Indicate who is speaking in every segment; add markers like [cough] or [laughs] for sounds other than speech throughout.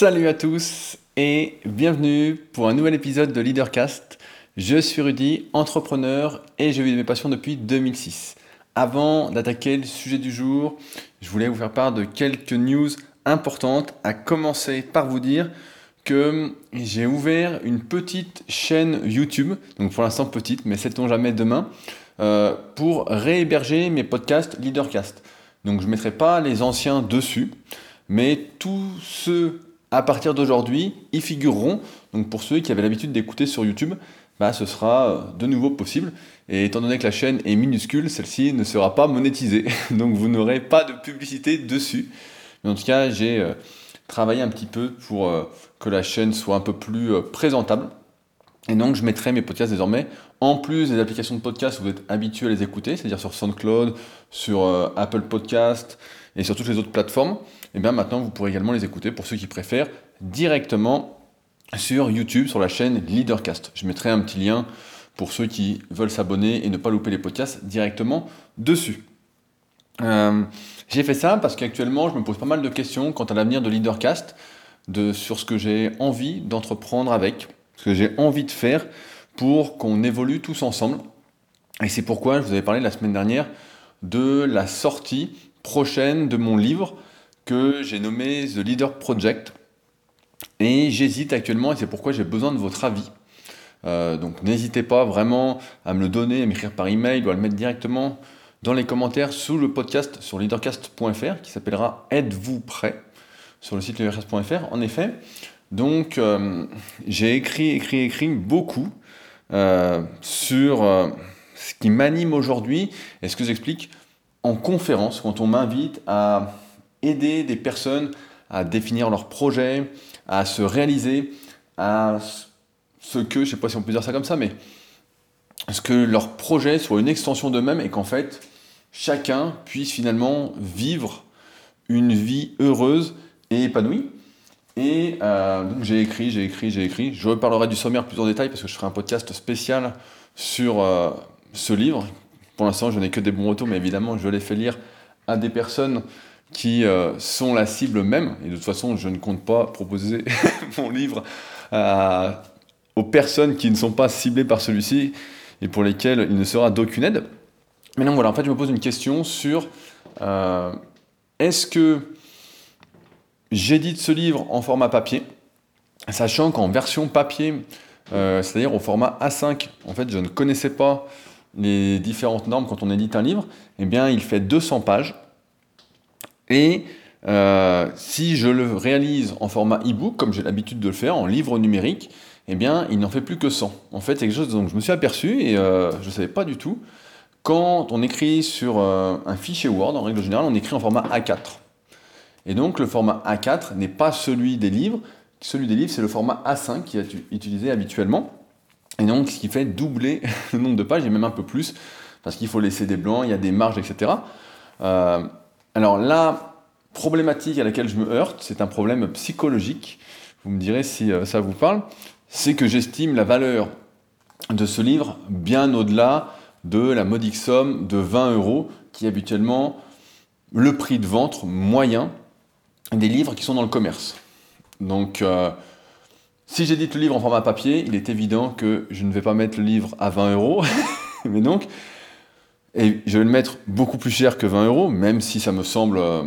Speaker 1: Salut à tous et bienvenue pour un nouvel épisode de Leadercast. Je suis Rudy, entrepreneur et je vis de mes passions depuis 2006. Avant d'attaquer le sujet du jour, je voulais vous faire part de quelques news importantes, à commencer par vous dire que j'ai ouvert une petite chaîne YouTube, donc pour l'instant petite, mais sait-on jamais demain, euh, pour réhéberger mes podcasts Leadercast. Donc je ne mettrai pas les anciens dessus, mais tous ceux à partir d'aujourd'hui y figureront. Donc pour ceux qui avaient l'habitude d'écouter sur YouTube, bah, ce sera euh, de nouveau possible. Et étant donné que la chaîne est minuscule, celle-ci ne sera pas monétisée. [laughs] Donc vous n'aurez pas de publicité dessus. Mais en tout cas, j'ai euh, travaillé un petit peu pour euh, que la chaîne soit un peu plus présentable. Et donc je mettrai mes podcasts désormais, en plus des applications de podcast où vous êtes habitué à les écouter, c'est-à-dire sur SoundCloud, sur Apple Podcast et sur toutes les autres plateformes, et bien maintenant vous pourrez également les écouter pour ceux qui préfèrent directement sur YouTube, sur la chaîne Leadercast. Je mettrai un petit lien pour ceux qui veulent s'abonner et ne pas louper les podcasts directement dessus. Euh, j'ai fait ça parce qu'actuellement, je me pose pas mal de questions quant à l'avenir de Leadercast, de, sur ce que j'ai envie d'entreprendre avec, ce que j'ai envie de faire pour qu'on évolue tous ensemble. Et c'est pourquoi je vous avais parlé la semaine dernière de la sortie prochaine de mon livre que j'ai nommé The Leader Project. Et j'hésite actuellement et c'est pourquoi j'ai besoin de votre avis. Euh, donc n'hésitez pas vraiment à me le donner, à m'écrire par email ou à le mettre directement dans les commentaires sous le podcast sur leadercast.fr qui s'appellera Êtes-vous prêt sur le site leadercast.fr. En effet, donc euh, j'ai écrit, écrit, écrit beaucoup euh, sur ce qui m'anime aujourd'hui et ce que j'explique en conférence quand on m'invite à aider des personnes à définir leurs projets, à se réaliser, à ce que, je ne sais pas si on peut dire ça comme ça, mais ce que leur projet soit une extension d'eux-mêmes et qu'en fait, chacun puisse finalement vivre une vie heureuse et épanouie. Et euh, donc j'ai écrit, j'ai écrit, j'ai écrit. Je reparlerai du sommaire plus en détail parce que je ferai un podcast spécial sur euh, ce livre. Pour l'instant, je n'ai que des bons retours, mais évidemment, je l'ai fait lire à des personnes qui euh, sont la cible même. Et de toute façon, je ne compte pas proposer [laughs] mon livre aux personnes qui ne sont pas ciblées par celui-ci et pour lesquelles il ne sera d'aucune aide. Mais non, voilà, en fait, je me pose une question sur euh, est-ce que j'édite ce livre en format papier, sachant qu'en version papier, euh, c'est-à-dire au format A5, en fait, je ne connaissais pas les différentes normes quand on édite un livre, eh bien, il fait 200 pages. Et euh, si je le réalise en format e-book, comme j'ai l'habitude de le faire, en livre numérique, eh bien, il n'en fait plus que 100. En fait, c'est quelque chose dont je me suis aperçu et euh, je ne savais pas du tout. Quand on écrit sur euh, un fichier Word, en règle générale, on écrit en format A4. Et donc, le format A4 n'est pas celui des livres. Celui des livres, c'est le format A5 qui est utilisé habituellement. Et donc, ce qui fait doubler [laughs] le nombre de pages, et même un peu plus, parce qu'il faut laisser des blancs, il y a des marges, etc. Alors la problématique à laquelle je me heurte, c'est un problème psychologique. Vous me direz si euh, ça vous parle. C'est que j'estime la valeur de ce livre bien au-delà de la modique somme de 20 euros qui est habituellement le prix de vente moyen des livres qui sont dans le commerce. Donc, euh, si j'édite le livre en format papier, il est évident que je ne vais pas mettre le livre à 20 euros. [laughs] Mais donc, et je vais le mettre beaucoup plus cher que 20 euros, même si ça me semble euh,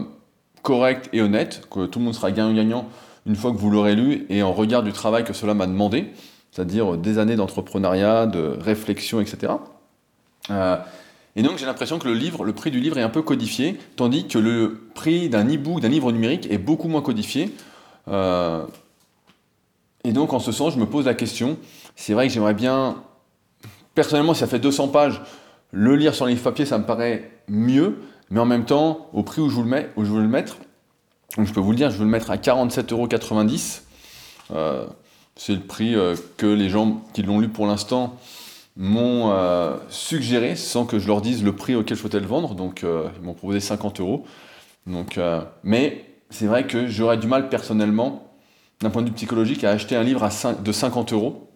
Speaker 1: correct et honnête, que tout le monde sera gagnant-gagnant une fois que vous l'aurez lu et en regard du travail que cela m'a demandé, c'est-à-dire des années d'entrepreneuriat, de réflexion, etc. Euh, et donc j'ai l'impression que le livre, le prix du livre est un peu codifié, tandis que le prix d'un e-book, d'un livre numérique est beaucoup moins codifié. Euh, et donc en ce sens, je me pose la question, c'est vrai que j'aimerais bien, personnellement, si ça fait 200 pages, le lire sur un livre papier, ça me paraît mieux, mais en même temps, au prix où je, le mets, où je veux le mettre, je peux vous le dire, je veux le mettre à 47,90€. Euh, c'est le prix euh, que les gens qui l'ont lu pour l'instant m'ont euh, suggéré, sans que je leur dise le prix auquel je souhaitais le vendre. Donc ils m'ont proposé 50 euros. Mais c'est vrai que j'aurais du mal personnellement, d'un point de vue psychologique, à acheter un livre à 5, de 50 euros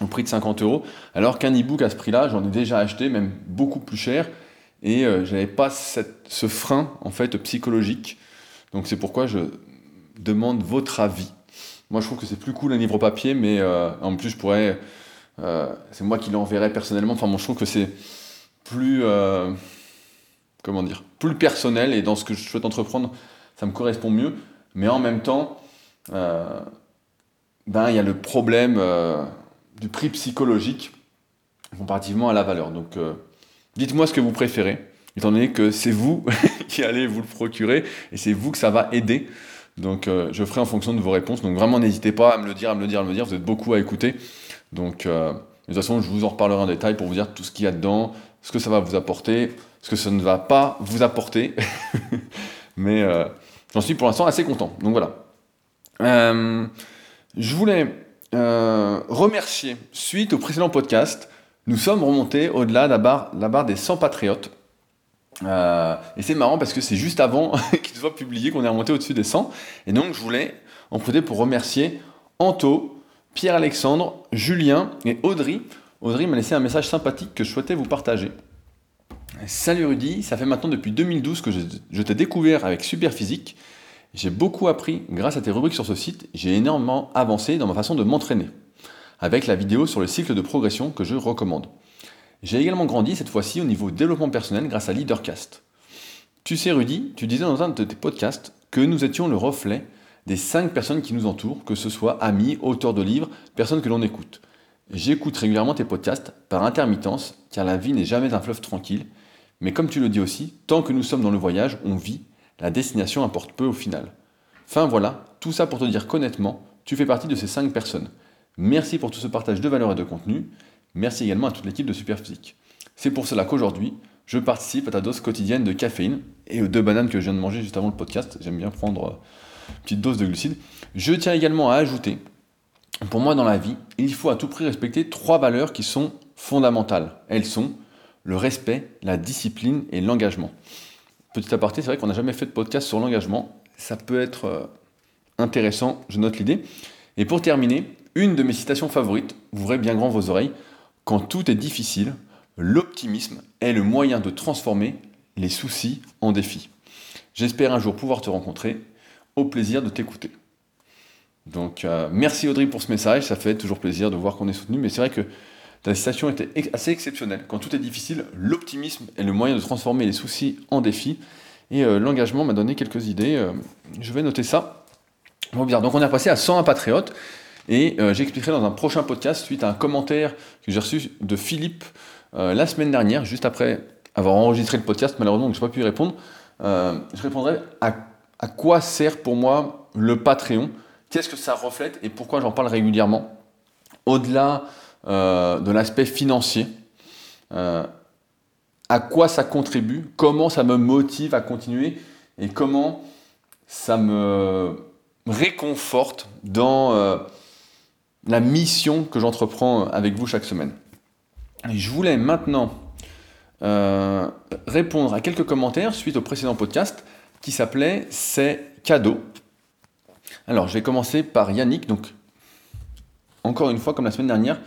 Speaker 1: au prix de 50 euros, alors qu'un e-book à ce prix-là, j'en ai déjà acheté, même beaucoup plus cher, et euh, je n'avais pas ce frein en fait psychologique. Donc c'est pourquoi je demande votre avis. Moi, je trouve que c'est plus cool un livre papier, mais en plus, je pourrais. c'est moi qui l'enverrai personnellement. Enfin, moi, je trouve que c'est plus. comment dire Plus personnel et dans ce que je souhaite entreprendre, ça me correspond mieux. Mais en même temps, ben, il y a le problème du prix psychologique comparativement à la valeur. Donc, euh, dites-moi ce que vous préférez, étant donné que c'est vous [laughs] qui allez vous le procurer et c'est vous que ça va aider. Donc, euh, je ferai en fonction de vos réponses. Donc, vraiment, n'hésitez pas à me le dire, à me le dire, à me le dire. Vous êtes beaucoup à écouter. Donc, euh, de toute façon, je vous en reparlerai en détail pour vous dire tout ce qu'il y a dedans, ce que ça va vous apporter, ce que ça ne va pas vous apporter. [laughs] Mais j'en suis pour l'instant assez content. Donc, voilà. je voulais remercier, suite au précédent podcast, nous sommes remontés au-delà de la barre, la barre des 100 patriotes. Euh, et c'est marrant parce que c'est juste avant [laughs] qu'il soit publié qu'on est remonté au-dessus des 100. Et donc je voulais en profiter pour remercier Anto, Pierre-Alexandre, Julien et Audrey. Audrey m'a laissé un message sympathique que je souhaitais vous partager. Salut Rudy, ça fait maintenant depuis 2012 que je, je t'ai découvert avec Superphysique. J'ai beaucoup appris grâce à tes rubriques sur ce site. J'ai énormément avancé dans ma façon de m'entraîner avec la vidéo sur le cycle de progression que je recommande. J'ai également grandi cette fois-ci au niveau développement personnel grâce à Leadercast. Tu sais Rudy, tu disais dans un de tes podcasts que nous étions le reflet des cinq personnes qui nous entourent, que ce soit amis, auteurs de livres, personnes que l'on écoute. J'écoute régulièrement tes podcasts par intermittence, car la vie n'est jamais un fleuve tranquille, mais comme tu le dis aussi, tant que nous sommes dans le voyage, on vit, la destination importe peu au final. Enfin voilà, tout ça pour te dire qu'honnêtement, tu fais partie de ces cinq personnes. Merci pour tout ce partage de valeurs et de contenu. Merci également à toute l'équipe de Superphysique. C'est pour cela qu'aujourd'hui, je participe à ta dose quotidienne de caféine et aux deux bananes que je viens de manger juste avant le podcast. J'aime bien prendre euh, une petite dose de glucides. Je tiens également à ajouter, pour moi dans la vie, il faut à tout prix respecter trois valeurs qui sont fondamentales. Elles sont le respect, la discipline et l'engagement. Petit aparté, c'est vrai qu'on n'a jamais fait de podcast sur l'engagement. Ça peut être euh, intéressant, je note l'idée. Et pour terminer, une de mes citations favorites, ouvrez bien grand vos oreilles, quand tout est difficile, l'optimisme est le moyen de transformer les soucis en défis. J'espère un jour pouvoir te rencontrer, au plaisir de t'écouter. Donc euh, merci Audrey pour ce message, ça fait toujours plaisir de voir qu'on est soutenu, mais c'est vrai que ta citation était assez exceptionnelle. Quand tout est difficile, l'optimisme est le moyen de transformer les soucis en défis, et euh, l'engagement m'a donné quelques idées, euh, je vais noter ça. Bon, bien. Donc on est passé à 101 patriotes. Et euh, j'expliquerai dans un prochain podcast, suite à un commentaire que j'ai reçu de Philippe la semaine dernière, juste après avoir enregistré le podcast, malheureusement, je n'ai pas pu y répondre. Je répondrai à, à, quoi sert pour moi le Patreon, qu'est-ce que ça reflète et pourquoi j'en parle régulièrement, au-delà de l'aspect financier. à quoi ça contribue, comment ça me motive à continuer? Et comment ça me réconforte dans la mission que j'entreprends avec vous chaque semaine? je voulais maintenant euh, répondre à quelques commentaires suite au précédent podcast qui s'appelait C'est cadeau. Alors, je vais commencer par Yannick. Donc, encore une fois, comme la semaine dernière,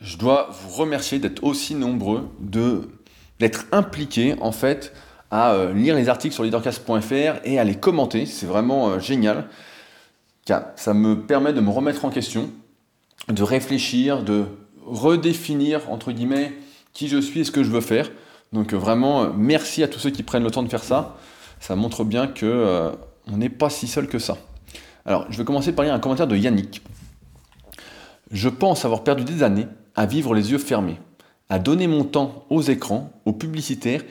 Speaker 1: je dois vous remercier d'être aussi nombreux, d'être impliqués en fait à euh, lire les articles sur leadercast.fr et à les commenter. C'est vraiment euh, génial. Car ça me permet de me remettre en question de réfléchir, de redéfinir, entre guillemets, qui je suis et ce que je veux faire. Donc euh, vraiment, merci à tous ceux qui prennent le temps de faire ça. Ça montre bien que on n'est pas si seul que ça. Alors, je vais commencer par lire un commentaire de Yannick. Je pense avoir perdu des années à vivre les yeux fermés, à donner mon temps aux écrans, aux publicitaires,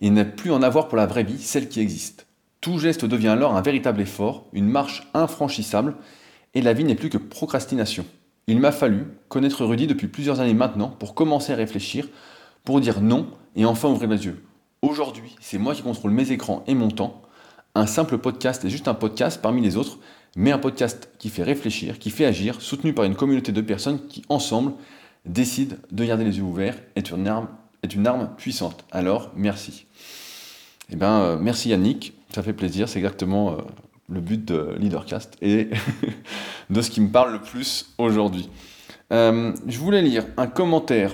Speaker 1: et ne plus en avoir pour la vraie vie, celle qui existe. Tout geste devient alors un véritable effort, une marche infranchissable, et la vie n'est plus que procrastination. Il m'a fallu connaître Rudy depuis plusieurs années maintenant pour commencer à réfléchir, pour dire non et enfin ouvrir les yeux. Aujourd'hui, c'est moi qui contrôle mes écrans et mon temps. Un simple podcast est juste un podcast parmi les autres, mais un podcast qui fait réfléchir, qui fait agir, soutenu par une communauté de personnes qui, ensemble, décident de garder les yeux ouverts, est une arme, puissante. Alors, merci. Eh bien, euh, merci Yannick, ça fait plaisir, c'est exactement euh, le but de Leadercast et [laughs] de ce qui me parle le plus aujourd'hui. Euh, je voulais lire un commentaire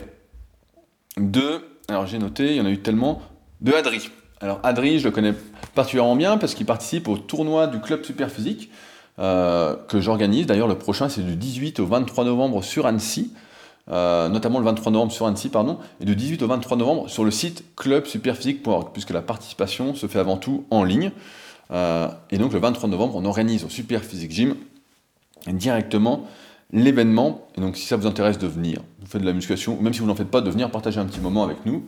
Speaker 1: de, alors j'ai noté, il y en a eu tellement, de Adri. Alors Adri, je le connais particulièrement bien parce qu'il participe au tournoi du club Superphysique. que j'organise. D'ailleurs, le prochain, c'est du 18 au 23 novembre sur Annecy. Notamment le 23 novembre sur Annecy, pardon, et du 18 au 23 novembre sur le site clubsuperphysique.org, puisque la participation se fait avant tout en ligne. et donc le 23 novembre, on organise au Superphysique Gym directement l'événement. Et donc, si ça vous intéresse de venir, vous faites de la musculation, ou même si vous n'en faites pas, de venir partager un petit moment avec nous,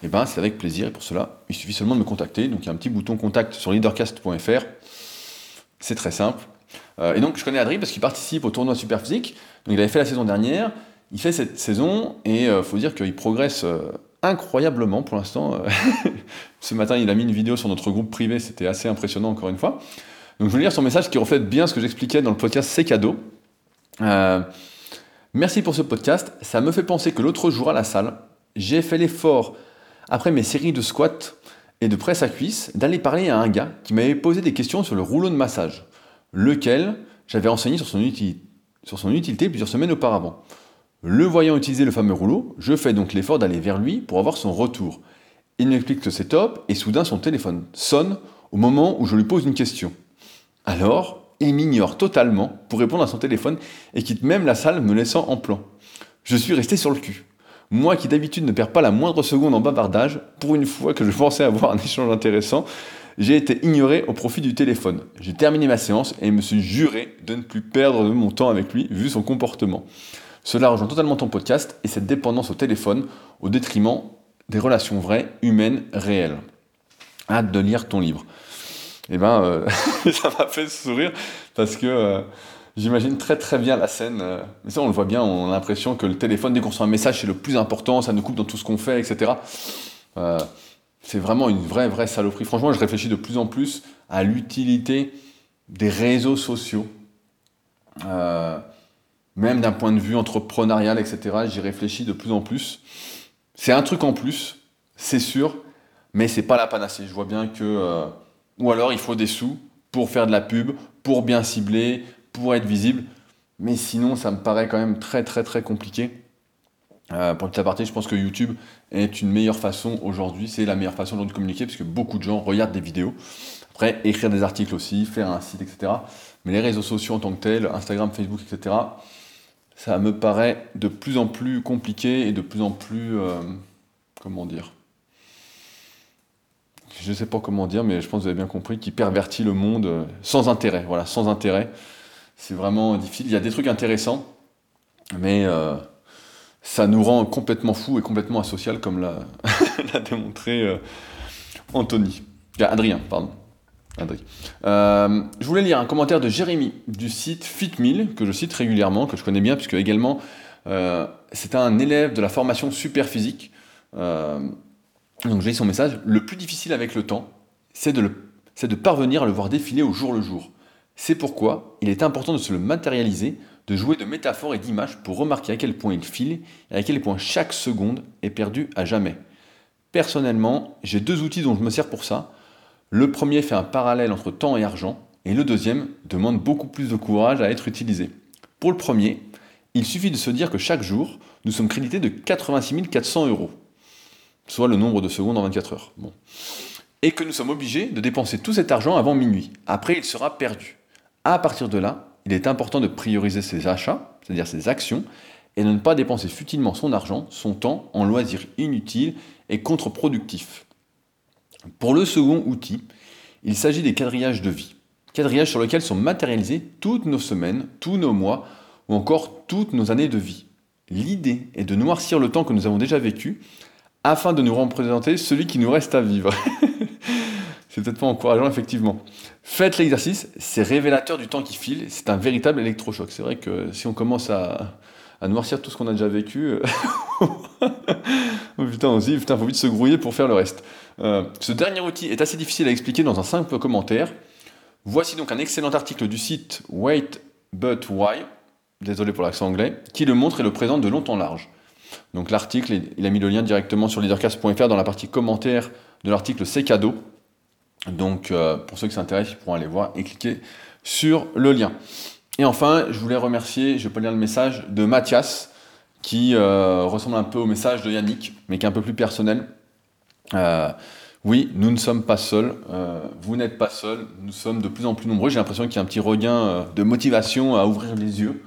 Speaker 1: et eh ben c'est avec plaisir. Et pour cela, il suffit seulement de me contacter. Donc, il y a un petit bouton contact sur leadercast.fr. C'est très simple. Euh, et donc, je connais Adrien parce qu'il participe au tournoi Superphysique. Donc, il avait fait la saison dernière. Il fait cette saison et il euh, faut dire qu'il progresse euh, incroyablement pour l'instant. [laughs] Ce matin, il a mis une vidéo sur notre groupe privé. C'était assez impressionnant, encore une fois. Donc, je vais lire son message qui reflète bien ce que j'expliquais dans le podcast C'est cadeau. Euh, merci pour ce podcast. Ça me fait penser que l'autre jour à la salle, j'ai fait l'effort, après mes séries de squats et de presse à cuisse, d'aller parler à un gars qui m'avait posé des questions sur le rouleau de massage, lequel? J'avais enseigné sur son utilité plusieurs semaines auparavant. Le voyant utiliser le fameux rouleau, je fais donc l'effort d'aller vers lui pour avoir son retour. Il m'explique que c'est top et soudain son téléphone sonne au moment où je lui pose une question. Alors, il m'ignore totalement pour répondre à son téléphone et quitte même la salle me laissant en plan. Je suis resté sur le cul. Moi qui d'habitude ne perds pas la moindre seconde en bavardage, pour une fois que je pensais avoir un échange intéressant, j'ai été ignoré au profit du téléphone. J'ai terminé ma séance et me suis juré de ne plus perdre de mon temps avec lui vu son comportement. Cela rejoint totalement ton podcast et cette dépendance au téléphone au détriment des relations vraies, humaines, réelles. Hâte de lire ton livre eh ben, euh, [laughs] ça m'a fait sourire parce que euh, j'imagine très très bien la scène. Euh, mais ça, on le voit bien, on a l'impression que le téléphone, dès qu'on reçoit un message, c'est le plus important, ça nous coupe dans tout ce qu'on fait, etc. c'est vraiment une vraie, vraie saloperie. Franchement, je réfléchis de plus en plus à l'utilité des réseaux sociaux. Même d'un point de vue entrepreneurial, etc. J'y réfléchis de plus en plus. C'est un truc en plus, c'est sûr, mais c'est pas la panacée. Je vois bien que ou alors il faut des sous pour faire de la pub, pour bien cibler, pour être visible. Mais sinon, ça me paraît quand même très très très compliqué. Euh, pour le aparté, je pense que YouTube est une meilleure façon aujourd'hui, c'est la meilleure façon de communiquer, parce que beaucoup de gens regardent des vidéos. Après, écrire des articles aussi, faire un site, etc. Mais les réseaux sociaux en tant que tels, Instagram, Facebook, etc., ça me paraît de plus en plus compliqué et de plus en plus, euh, comment dire, je ne sais pas comment dire, mais je pense que vous avez bien compris, qui pervertit le monde euh, sans intérêt. Voilà, sans intérêt. C'est vraiment difficile. Il y a des trucs intéressants, mais euh, ça nous rend complètement fous et complètement asocial, comme l'a [laughs] démontré Anthony. Adrien, pardon. Je voulais lire un commentaire de Jérémy du site FitMill, que je cite régulièrement, que je connais bien, puisque également c'est un élève de la formation super physique. Donc j'ai son message. Le plus difficile avec le temps, c'est de, de parvenir à le voir défiler au jour le jour. C'est pourquoi il est important de se le matérialiser, de jouer de métaphores et d'images pour remarquer à quel point il file et à quel point chaque seconde est perdue à jamais. Personnellement, j'ai deux outils dont je me sers pour ça. Le premier fait un parallèle entre temps et argent, et le deuxième demande beaucoup plus de courage à être utilisé. Pour le premier, il suffit de se dire que chaque jour, nous sommes crédités de 86 400 euros soit le nombre de secondes en 24 heures. Et que nous sommes obligés de dépenser tout cet argent avant minuit. Après, il sera perdu. À partir de là, il est important de prioriser ses achats, c'est-à-dire ses actions, et de ne pas dépenser futilement son argent, son temps, en loisirs inutiles et contre-productifs. Pour le second outil, il s'agit des quadrillages de vie. Quadrillages sur lesquels sont matérialisées toutes nos semaines, tous nos mois, ou encore toutes nos années de vie. L'idée est de noircir le temps que nous avons déjà vécu afin de nous représenter celui qui nous reste à vivre. [laughs] c'est peut-être pas encourageant, effectivement. Faites l'exercice, c'est révélateur du temps qui file, c'est un véritable électrochoc. C'est vrai que si on commence à, noircir tout ce qu'on a déjà vécu, [laughs] oh, putain, on se dit, putain, faut vite se grouiller pour faire le reste. Euh, ce dernier outil est assez difficile à expliquer dans un simple commentaire. Voici donc un excellent article du site Wait But Why, désolé pour l'accent anglais, qui le montre et le présente de long en large. Donc l'article, il a mis le lien directement sur leadercast.fr dans la partie commentaire de l'article C'est cadeau. Donc euh, pour ceux qui s'intéressent, ils pourront aller voir et cliquer sur le lien. Et enfin, je voulais remercier, je peux lire le message de Mathias, qui euh, ressemble un peu au message de Yannick, mais qui est un peu plus personnel. Euh, oui, nous ne sommes pas seuls, euh, vous n'êtes pas seuls, nous sommes de plus en plus nombreux. J'ai l'impression qu'il y a un petit regain euh, de motivation à ouvrir les yeux,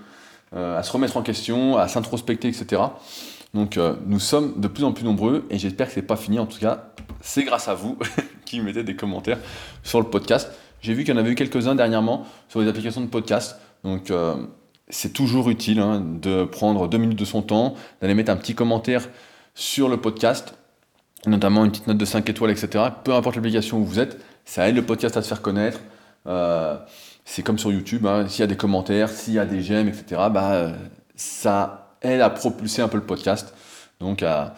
Speaker 1: à se remettre en question, à s'introspecter, etc. Donc nous sommes de plus en plus nombreux et j'espère que ce n'est pas fini. En tout cas, c'est grâce à vous [laughs] qui mettez des commentaires sur le podcast. J'ai vu qu'il y en avait eu quelques-uns dernièrement sur les applications de podcast. Donc c'est toujours utile hein, de prendre deux minutes de son temps, d'aller mettre un petit commentaire sur le podcast notamment une petite note de 5 étoiles, etc. Peu importe l'application où vous êtes, ça aide le podcast à se faire connaître. Euh, c'est comme sur YouTube, hein. s'il y a des commentaires, s'il y a des j'aime, etc., bah, ça aide à propulser un peu le podcast. Donc à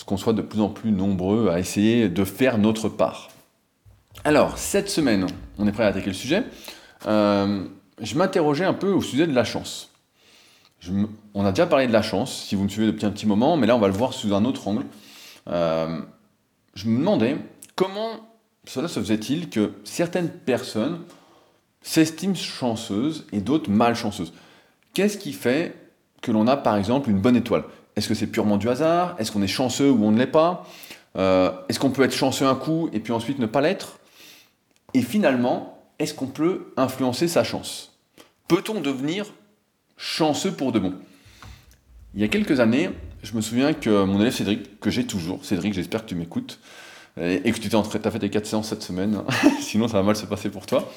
Speaker 1: ce qu'on soit de plus en plus nombreux à essayer de faire notre part. Alors, cette semaine, on est prêt à attaquer le sujet. Euh, je m'interrogeais un peu au sujet de la chance. on a déjà parlé de la chance, si vous me suivez depuis un petit moment, mais là on va le voir sous un autre angle. Euh, je me demandais comment cela se faisait-il que certaines personnes s'estiment chanceuses et d'autres malchanceuses. Qu'est-ce qui fait que l'on a par exemple une bonne étoile? Est-ce que c'est purement du hasard? Est-ce qu'on est chanceux ou on ne l'est pas? Euh, Est-ce qu'on peut être chanceux un coup et puis ensuite ne pas l'être? Et finalement, est-ce qu'on peut influencer sa chance? Peut-on devenir chanceux pour de bon? Il y a quelques années, je me souviens que mon élève Cédric, que j'ai toujours, Cédric, j'espère que tu m'écoutes, et que tu as fait tes 4 séances cette semaine, [laughs] sinon ça va mal se passer pour toi.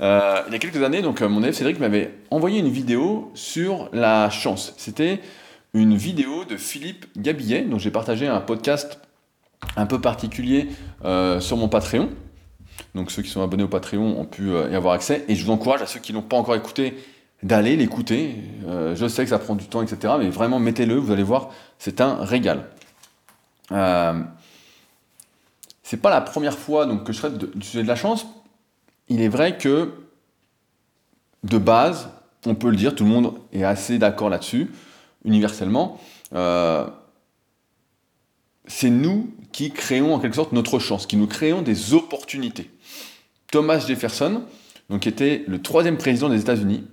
Speaker 1: Euh, il y a quelques années, donc mon élève Cédric m'avait envoyé une vidéo sur la chance. C'était une vidéo de Philippe Gabillet, dont j'ai partagé un podcast un peu particulier euh, sur mon Patreon. Donc ceux qui sont abonnés au Patreon ont pu euh, y avoir accès. Et je vous encourage à ceux qui n'ont pas encore écouté d'aller l'écouter. Euh, je sais que ça prend du temps, etc. Mais vraiment, mettez-le, vous allez voir, c'est un régal. Euh, c'est pas la première fois donc, que je traite du sujet de la chance. Il est vrai que, de base, on peut le dire, tout le monde est assez d'accord là-dessus, universellement. Euh, c'est nous qui créons en quelque sorte notre chance, qui nous créons des opportunités. Thomas Jefferson, donc, qui était le troisième président des États-Unis,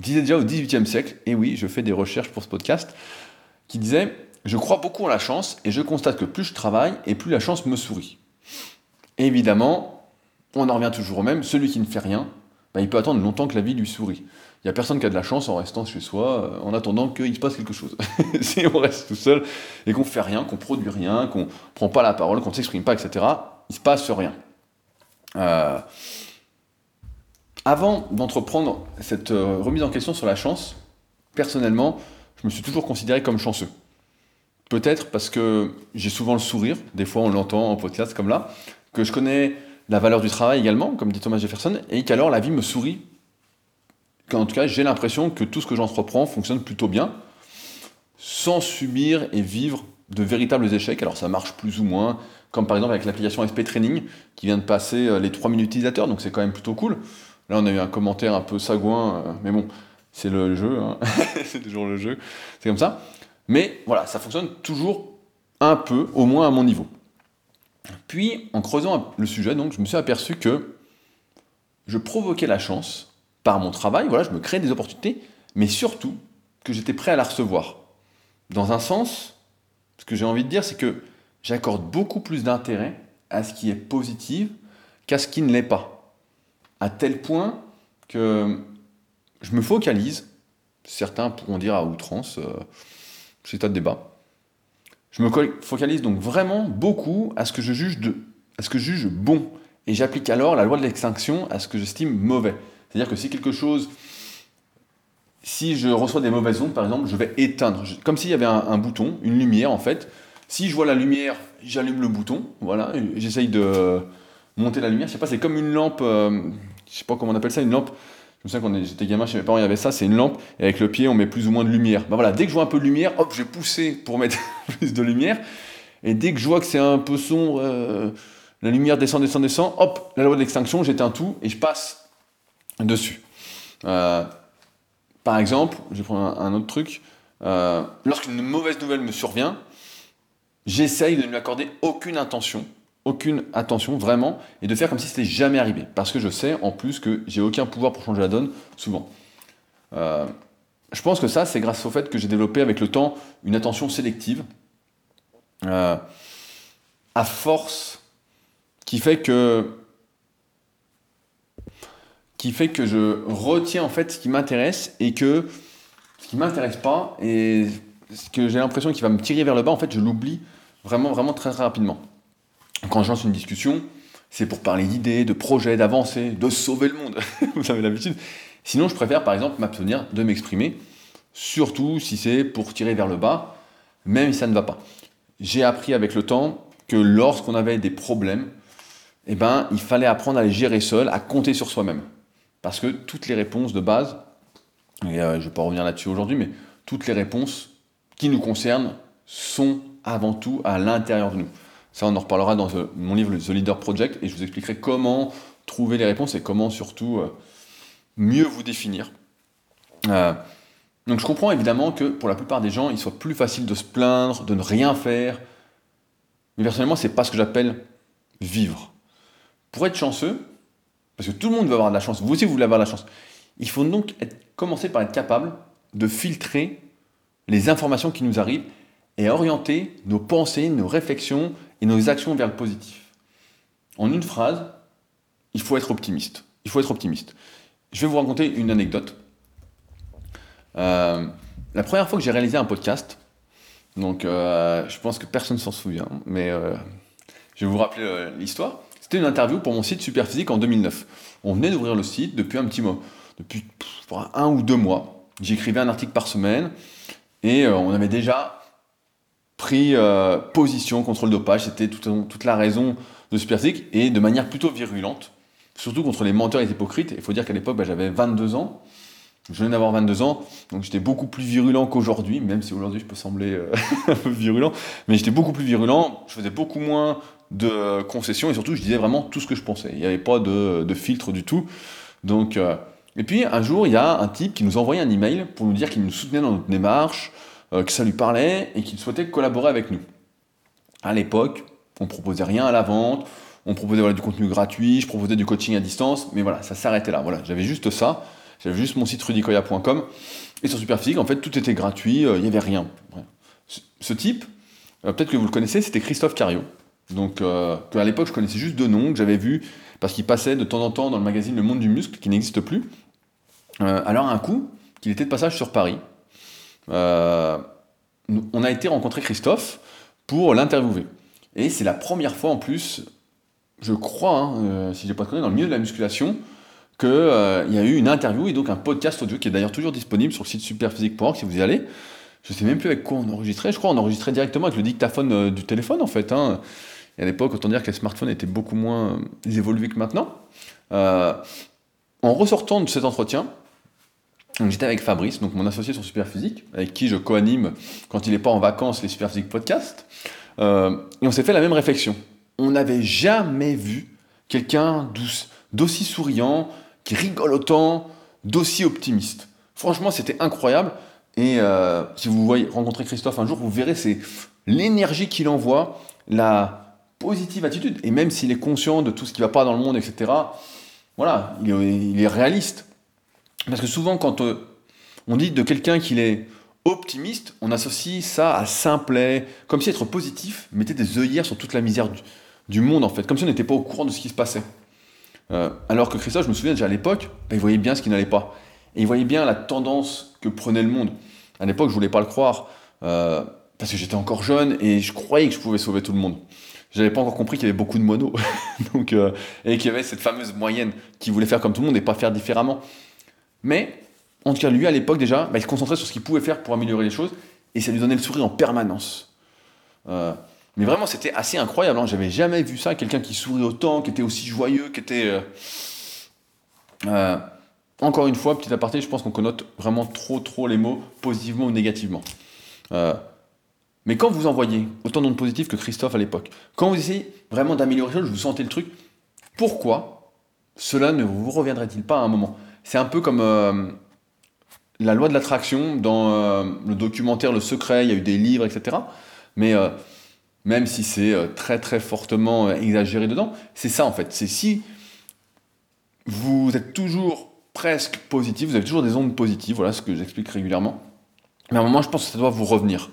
Speaker 1: disait déjà au XVIIIe siècle, et oui, je fais des recherches pour ce podcast, qui disait Je crois beaucoup en la chance et je constate que plus je travaille et plus la chance me sourit. évidemment, on en revient toujours au même celui qui ne fait rien, bah, il peut attendre longtemps que la vie lui sourit. Il n'y a personne qui a de la chance en restant chez soi, euh, en attendant qu'il se passe quelque chose. [laughs] si on reste tout seul et qu'on fait rien, qu'on produit rien, qu'on prend pas la parole, qu'on ne s'exprime pas, etc., il se passe rien. Euh, avant d'entreprendre cette euh, remise en question sur la chance, personnellement, je me suis toujours considéré comme chanceux. Peut-être parce que j'ai souvent le sourire, des fois on l'entend en podcast comme là, que je connais la valeur du travail également, comme dit Thomas Jefferson, et qu'alors la vie me sourit. Qu'en tout cas, j'ai l'impression que tout ce que j'entreprends fonctionne plutôt bien, sans subir et vivre de véritables échecs. Alors ça marche plus ou moins, comme par exemple avec l'application SP Training, qui vient de passer euh, les 3000 utilisateurs, donc c'est quand même plutôt cool. Là, on a eu un commentaire un peu sagouin, euh, mais bon, c'est le jeu, hein. [laughs] c'est toujours le jeu, c'est comme ça. Mais voilà, ça fonctionne toujours un peu, au moins à mon niveau. Puis, en creusant le sujet, donc, je me suis aperçu que je provoquais la chance par mon travail, voilà, je me créais des opportunités, mais surtout que j'étais prêt à la recevoir. Dans un sens, ce que j'ai envie de dire, c'est que j'accorde beaucoup plus d'intérêt à ce qui est positif qu'à ce qui ne l'est pas à tel point que je me focalise, certains pourront dire à outrance, euh, c'est un débat, je me focalise donc vraiment beaucoup à ce que je juge, bon, et j'applique alors la loi de l'extinction à ce que j'estime mauvais. C'est-à-dire que si quelque chose, si je reçois des mauvaises ondes par exemple, je vais éteindre, comme s'il y avait un, bouton, une lumière en fait. Si je vois la lumière, j'allume le bouton, voilà, j'essaye de monter la lumière. Je sais pas, c'est comme une lampe, euh, je sais pas comment on appelle ça, une lampe. Je me souviens quand j'étais gamin chez mes parents, il y avait ça, c'est une lampe, et avec le pied, on met plus ou moins de lumière. Ben voilà, dès que je vois un peu de lumière, hop, je vais pousser pour mettre [laughs] plus de lumière. Et dès que je vois que c'est un peu sombre, euh, la lumière descend, descend, descend, hop, la loi de l'extinction, j'éteins tout et je passe dessus. Euh, par exemple, je vais prendre un, autre truc. Euh, lorsqu'une mauvaise nouvelle me survient, j'essaye de ne lui accorder aucune intention aucune attention vraiment et de faire comme si c'était jamais arrivé parce que je sais en plus que j'ai aucun pouvoir pour changer la donne souvent. Euh, je pense que ça c'est grâce au fait que j'ai développé avec le temps une attention sélective. Euh, à force qui fait que qui fait que je retiens en fait ce qui m'intéresse et que ce qui m'intéresse pas et ce que j'ai l'impression qu'il va me tirer vers le bas, en fait, je l'oublie vraiment, très rapidement. Quand je lance une discussion, c'est pour parler d'idées, de projets, d'avancer, de sauver le monde. [laughs] Vous avez l'habitude. Sinon, je préfère par exemple m'abstenir de m'exprimer, surtout si c'est pour tirer vers le bas, même si ça ne va pas. J'ai appris avec le temps que lorsqu'on avait des problèmes, eh ben, il fallait apprendre à les gérer seul, à compter sur soi-même. Parce que toutes les réponses de base, et euh, je ne vais pas revenir là-dessus aujourd'hui, mais toutes les réponses qui nous concernent sont avant tout à l'intérieur de nous. Ça, on en reparlera dans euh, mon livre The Leader Project, et je vous expliquerai comment trouver les réponses et comment surtout euh, mieux vous définir. donc je comprends évidemment que pour la plupart des gens, il soit plus facile de se plaindre, de ne rien faire. Mais personnellement, c'est pas ce que j'appelle vivre. Pour être chanceux, parce que tout le monde veut avoir de la chance. Vous aussi, vous voulez avoir de la chance. Il faut donc commencer par être capable de filtrer les informations qui nous arrivent et orienter nos pensées, nos réflexions et nos actions vers le positif. En une phrase, il faut être optimiste. Il faut être optimiste. Je vais vous raconter une anecdote. Euh, la première fois que j'ai réalisé un podcast, donc euh, je pense que personne ne s'en souvient, mais euh, je vais vous rappeler l'histoire. C'était une interview pour mon site Superphysique en 2009. On venait d'ouvrir le site depuis un petit mois, depuis un ou deux mois. J'écrivais un article par semaine et on avait déjà pris euh, position contre le dopage. C'était toute, la raison de Superphysique et de manière plutôt virulente, surtout contre les menteurs et les hypocrites. Il faut dire qu'à l'époque, bah, j'avais 22 ans. Je venais d'avoir 22 ans, donc j'étais beaucoup plus virulent qu'aujourd'hui, même si aujourd'hui je peux sembler euh, [laughs] un peu virulent, mais j'étais beaucoup plus virulent, je faisais beaucoup moins de concessions et surtout je disais vraiment tout ce que je pensais. Il n'y avait pas de, filtre du tout. Donc, euh, et puis un jour, il y a un type qui nous envoyait un email pour nous dire qu'il nous soutenait dans notre démarche, que ça lui parlait et qu'il souhaitait collaborer avec nous. À l'époque, on proposait rien à la vente, on proposait du contenu gratuit, je proposais du coaching à distance, mais voilà, ça s'arrêtait là. Voilà, j'avais juste ça, j'avais juste mon site rudicoya.com et sur Superphysique, en fait, tout était gratuit, euh, il n'y avait rien. Ce, type, peut-être que vous le connaissez, c'était Christophe Cario. Donc, euh, à l'époque, je connaissais juste deux noms que j'avais vus parce qu'il passait de temps en temps dans le magazine Le Monde du Muscle, qui n'existe plus. Euh, alors, un coup, qu'il était de passage sur Paris, euh, on a été rencontrer Christophe pour l'interviewer. Et c'est la première fois en plus, je crois, hein, si j'ai pas connu, dans le milieu de la musculation, qu'il y a eu une interview et donc un podcast audio qui est d'ailleurs toujours disponible sur le site superphysique.org si vous y allez. Je sais même plus avec quoi on enregistrait. Je crois qu'on enregistrait directement avec le dictaphone du téléphone en fait. Hein. À l'époque, autant dire que les smartphones étaient beaucoup moins euh, évolués que maintenant. Euh, en ressortant de cet entretien, j'étais avec Fabrice, donc mon associé sur Superphysique, avec qui je co-anime quand il n'est pas en vacances les Superphysique Podcasts. Euh, et on s'est fait la même réflexion. On n'avait jamais vu quelqu'un d'aussi souriant, qui rigole autant, d'aussi optimiste. Franchement, c'était incroyable. Et si vous voyez rencontrer Christophe un jour, vous verrez c'est l'énergie qu'il envoie, la, positive attitude. Et même s'il est conscient de tout ce qui ne va pas dans le monde, etc., voilà, il est, réaliste. Parce que souvent, quand euh, on dit de quelqu'un qu'il est optimiste, on associe ça à simplet, comme si être positif mettait des œillères sur toute la misère du, monde, en fait, comme si on n'était pas au courant de ce qui se passait. Euh, alors que Christophe, je me souviens déjà à l'époque, bah, il voyait bien ce qui n'allait pas. Et il voyait bien la tendance que prenait le monde. À l'époque, je voulais pas le croire, euh, parce que j'étais encore jeune et je croyais que je pouvais sauver tout le monde j'avais pas encore compris qu'il y avait beaucoup de monos. [laughs] Donc, et qu'il y avait cette fameuse moyenne qui voulait faire comme tout le monde et pas faire différemment. Mais, en tout cas, lui, à l'époque déjà, bah, il se concentrait sur ce qu'il pouvait faire pour améliorer les choses et ça lui donnait le sourire en permanence. Euh, mais vraiment, c'était assez incroyable. Hein. J'avais jamais vu ça, quelqu'un qui sourit autant, qui était aussi joyeux, qui était. Euh, encore une fois, petit aparté, je pense qu'on connote vraiment trop, trop les mots positivement ou négativement. Mais quand vous envoyez autant d'ondes positives que Christophe à l'époque, quand vous essayez vraiment d'améliorer les choses, vous sentez le truc, pourquoi cela ne vous reviendrait-il pas à un moment? C'est un peu comme euh, la loi de l'attraction dans euh, le documentaire Le Secret, il y a eu des livres, etc. Mais euh, même si c'est très très fortement exagéré dedans, c'est ça en fait. C'est si vous êtes toujours presque positif, vous avez toujours des ondes positives, voilà ce que j'explique régulièrement. Mais à un moment, je pense que ça doit vous revenir.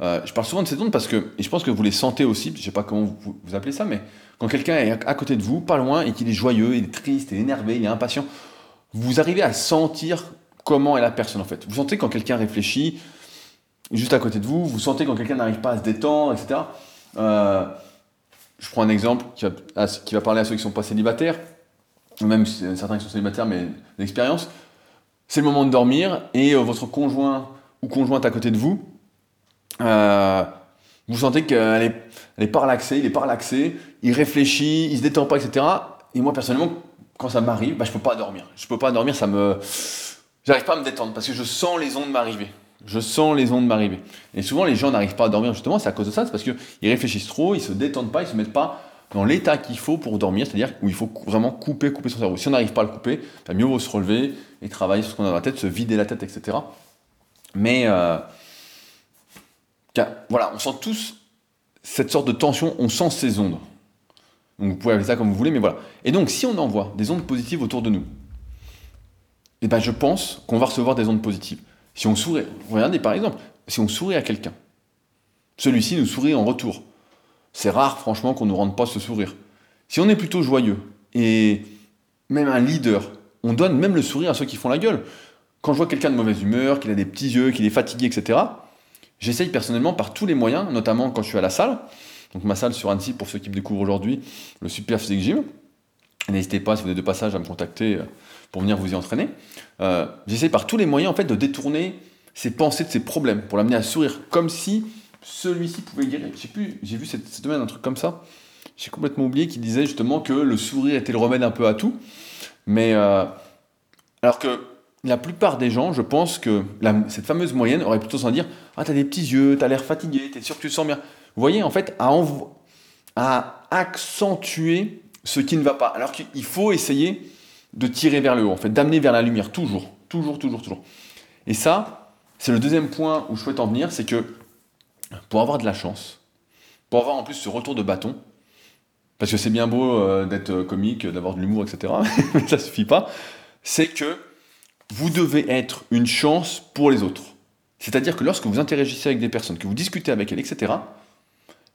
Speaker 1: Je parle souvent de ces ondes parce que, et je pense que vous les sentez aussi, je ne sais pas comment vous, vous, appelez ça, mais quand quelqu'un est à côté de vous, pas loin, et qu'il est joyeux, il est triste, il est énervé, il est impatient, vous arrivez à sentir comment est la personne en fait. Vous sentez quand quelqu'un réfléchit juste à côté de vous, vous sentez quand quelqu'un n'arrive pas à se détendre, etc. Euh, je prends un exemple qui va, parler à ceux qui ne sont pas célibataires, même certains qui sont célibataires mais d'expérience. C'est le moment de dormir et euh, votre conjoint ou conjointe à côté de vous, euh, vous sentez qu'elle est, elle il est pas il réfléchit, il se détend pas, etc. Et moi personnellement, quand ça m'arrive, bah, je peux pas dormir. Je peux pas dormir, ça me, j'arrive pas à me détendre parce que je sens les ondes m'arriver. Je sens les ondes m'arriver. Et souvent, les gens n'arrivent pas à dormir justement, c'est à cause de ça, c'est parce qu'ils réfléchissent trop, ils se détendent pas, ils se mettent pas dans l'état qu'il faut pour dormir, c'est-à-dire où il faut vraiment couper, couper son cerveau. Si on n'arrive pas à le couper, bah, mieux vaut se relever et travailler sur ce qu'on a dans la tête, se vider la tête, etc. Mais euh, voilà, on sent tous cette sorte de tension, on sent ces ondes. Vous pouvez appeler ça comme vous voulez, mais voilà. Et donc si on envoie des ondes positives autour de nous, eh ben, je pense qu'on va recevoir des ondes positives. Si on sourit, regardez par exemple, si on sourit à quelqu'un, celui-ci nous sourit en retour. C'est rare, franchement, qu'on ne nous rende pas ce sourire. Si on est plutôt joyeux et même un leader, on donne même le sourire à ceux qui font la gueule. Quand je vois quelqu'un de mauvaise humeur, qu'il a des petits yeux, qu'il est fatigué, etc., j'essaye personnellement par tous les moyens, notamment quand je suis à la salle. Donc ma salle sur Annecy, pour ceux qui me découvrent aujourd'hui, le Super Physique Gym. N'hésitez pas, si vous êtes de passage, à me contacter euh, pour venir vous y entraîner. Euh, j'essaie par tous les moyens en fait de détourner ses pensées de ses problèmes pour l'amener à sourire, comme si celui-ci pouvait guérir. J'ai vu cette, semaine un truc comme ça. J'ai complètement oublié qu'il disait justement que le sourire était le remède un peu à tout. Mais euh, alors que la plupart des gens, je pense que cette fameuse moyenne aurait plutôt sans dire Ah, t'as des petits yeux, t'as l'air fatigué, t'es sûr que tu te sens bien. Vous voyez, en fait, à, accentuer ce qui ne va pas. Alors qu'il faut essayer de tirer vers le haut, en fait, d'amener vers la lumière, toujours, toujours, toujours, toujours. Et ça, c'est le deuxième point où je souhaite en venir, c'est que pour avoir de la chance, pour avoir en plus ce retour de bâton, parce que c'est bien beau euh, d'être comique, d'avoir de l'humour, etc., [laughs] mais ça suffit pas, c'est que vous devez être une chance pour les autres. C'est-à-dire que lorsque vous interagissez avec des personnes, que vous discutez avec elles, etc.,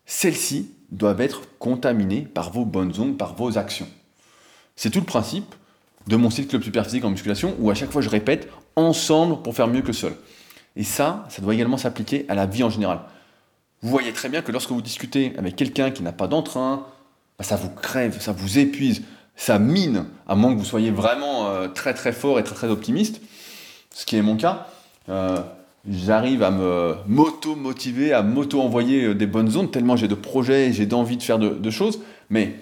Speaker 1: celles-ci doivent être contaminées par vos bonnes ondes, par vos actions. C'est tout le principe de mon site Club Superphysique en musculation, où à chaque fois je répète ensemble pour faire mieux que seul. Et ça, ça doit également s'appliquer à la vie en général. Vous voyez très bien que lorsque vous discutez avec quelqu'un qui n'a pas d'entrain, bah, ça vous crève, ça vous épuise, ça mine, à moins que vous soyez vraiment euh, très très fort et très très optimiste, ce qui est mon cas. Euh, j'arrive à me moto-motiver, à moto-envoyer euh, des bonnes ondes, tellement j'ai de projets, j'ai d'envie de faire de, choses. Mais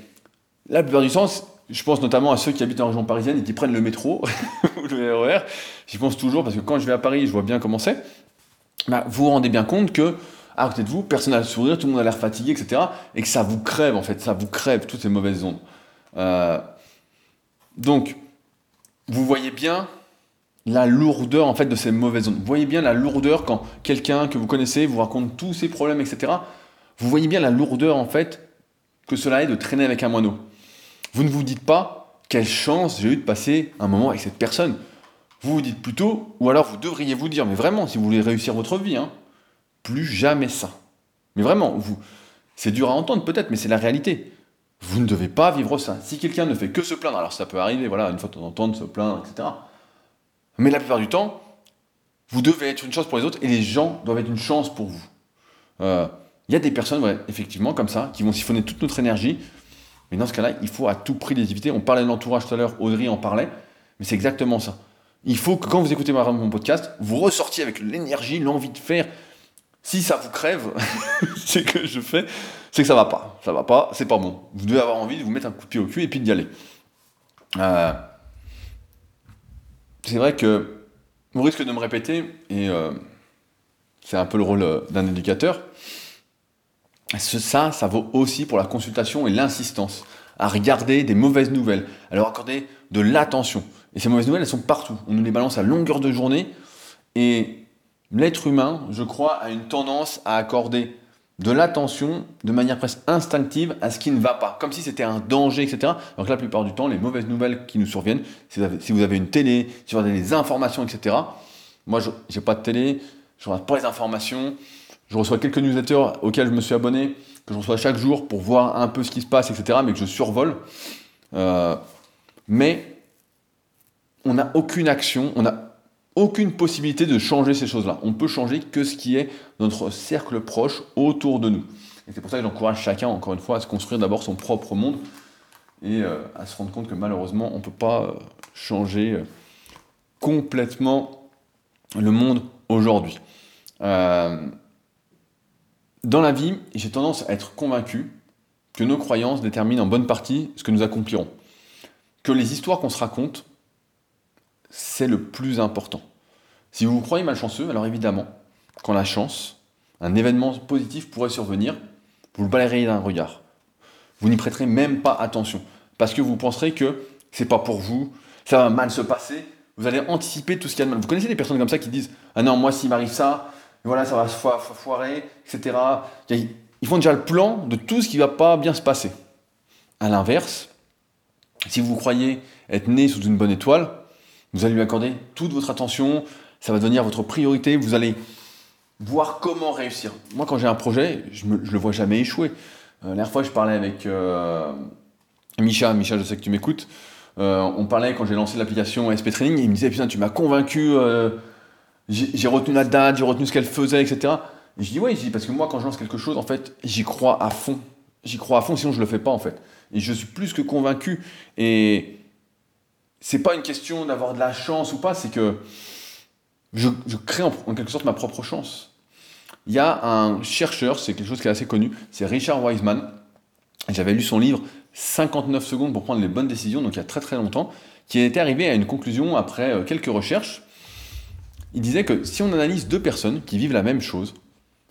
Speaker 1: la plupart du temps, je pense notamment à ceux qui habitent en région parisienne et qui prennent le métro [laughs] ou le RER. J'y pense toujours parce que quand je vais à Paris, je vois bien comment c'est. Bah, vous vous rendez bien compte que à côté de vous, personne n'a le sourire, tout le monde a l'air fatigué, etc. Et que ça vous crève en fait, ça vous crève toutes ces mauvaises ondes. Euh, donc, vous voyez bien la lourdeur en fait de ces mauvaises ondes. Vous voyez bien la lourdeur quand quelqu'un que vous connaissez vous raconte tous ses problèmes, etc. Vous voyez bien la lourdeur en fait que cela est de traîner avec un moineau. Vous ne vous dites pas quelle chance j'ai eu de passer un moment avec cette personne. Vous vous dites plutôt, ou alors vous devriez vous dire, mais vraiment, si vous voulez réussir votre vie, hein, plus jamais ça. Mais vraiment, vous, c'est dur à entendre peut-être, mais c'est la réalité. Vous ne devez pas vivre ça. Si quelqu'un ne fait que se plaindre, alors ça peut arriver, voilà, une fois de temps se plaindre, etc. Mais la plupart du temps, vous devez être une chance pour les autres et les gens doivent être une chance pour vous. Il euh, y a des personnes, effectivement, comme ça, qui vont siphonner toute notre énergie. Mais dans ce cas-là, il faut à tout prix les éviter. On parlait de l'entourage tout à l'heure, Audrey en parlait, mais c'est exactement ça. Il faut que quand vous écoutez mon podcast, vous ressortiez avec l'énergie, l'envie de faire. Si ça vous crève, [laughs] c'est que je fais, c'est que ça va pas. Ça va pas, c'est pas bon. Vous devez avoir envie de vous mettre un coup de pied au cul et puis d'y aller. Euh, c'est vrai que on risque de me répéter, et euh, c'est un peu le rôle euh, d'un éducateur, ça, ça vaut aussi pour la consultation et l'insistance à regarder des mauvaises nouvelles, à leur accorder de l'attention. Et ces mauvaises nouvelles, elles sont partout. On nous les balance à longueur de journée. Et l'être humain, je crois, a une tendance à accorder de l'attention de manière presque instinctive à ce qui ne va pas, comme si c'était un danger, etc. Donc la plupart du temps, les mauvaises nouvelles qui nous surviennent, si vous avez, une télé, si vous avez des informations, etc. Moi, je n'ai pas de télé, je regarde pas les informations, je reçois quelques newsletters auxquels je me suis abonné, que je reçois chaque jour pour voir un peu ce qui se passe, etc., mais que je survole. Euh, mais on n'a aucune action, on n'a aucune possibilité de changer ces choses-là. On peut changer que ce qui est notre cercle proche autour de nous. Et c'est pour ça que j'encourage chacun, encore une fois, à se construire d'abord son propre monde et euh, à se rendre compte que malheureusement, on ne peut pas euh, changer complètement le monde aujourd'hui. dans la vie, j'ai tendance à être convaincu que nos croyances déterminent en bonne partie ce que nous accomplirons. Que les histoires qu'on se raconte, c'est le plus important. Si vous vous croyez malchanceux, alors évidemment, quand la chance, un événement positif pourrait survenir, vous le balayerez d'un regard. Vous n'y prêterez même pas attention. Parce que vous penserez que c'est pas pour vous, ça va mal se passer, vous allez anticiper tout ce qu'il y a de mal. Vous connaissez des personnes comme ça qui disent Ah non, moi s'il m'arrive ça, voilà, ça va se foirer, etc. Ils font déjà le plan de tout ce qui va pas bien se passer. À l'inverse, si vous croyez être né sous une bonne étoile, vous allez lui accorder toute votre attention, ça va devenir votre priorité, vous allez voir comment réussir. Moi, quand j'ai un projet, je ne le vois jamais échouer. Euh, la dernière fois, je parlais avec euh, Micha, Micha, je sais que tu m'écoutes, euh, on parlait quand j'ai lancé l'application SP Training, il me disait, putain, tu m'as convaincu, j'ai retenu la date, j'ai retenu ce qu'elle faisait, etc. Et je dis oui, parce que moi quand je lance quelque chose, en fait, j'y crois à fond. J'y crois à fond, sinon je le fais pas en fait. Et je suis plus que convaincu. Et c'est pas une question d'avoir de la chance ou pas, c'est que je, crée en, quelque sorte ma propre chance. Il y a un chercheur, c'est quelque chose qui est assez connu, c'est Richard Wiseman. J'avais lu son livre 59 secondes pour prendre les bonnes décisions, donc il y a très très longtemps, qui était arrivé à une conclusion après euh, quelques recherches. Il disait que si on analyse deux personnes qui vivent la même chose,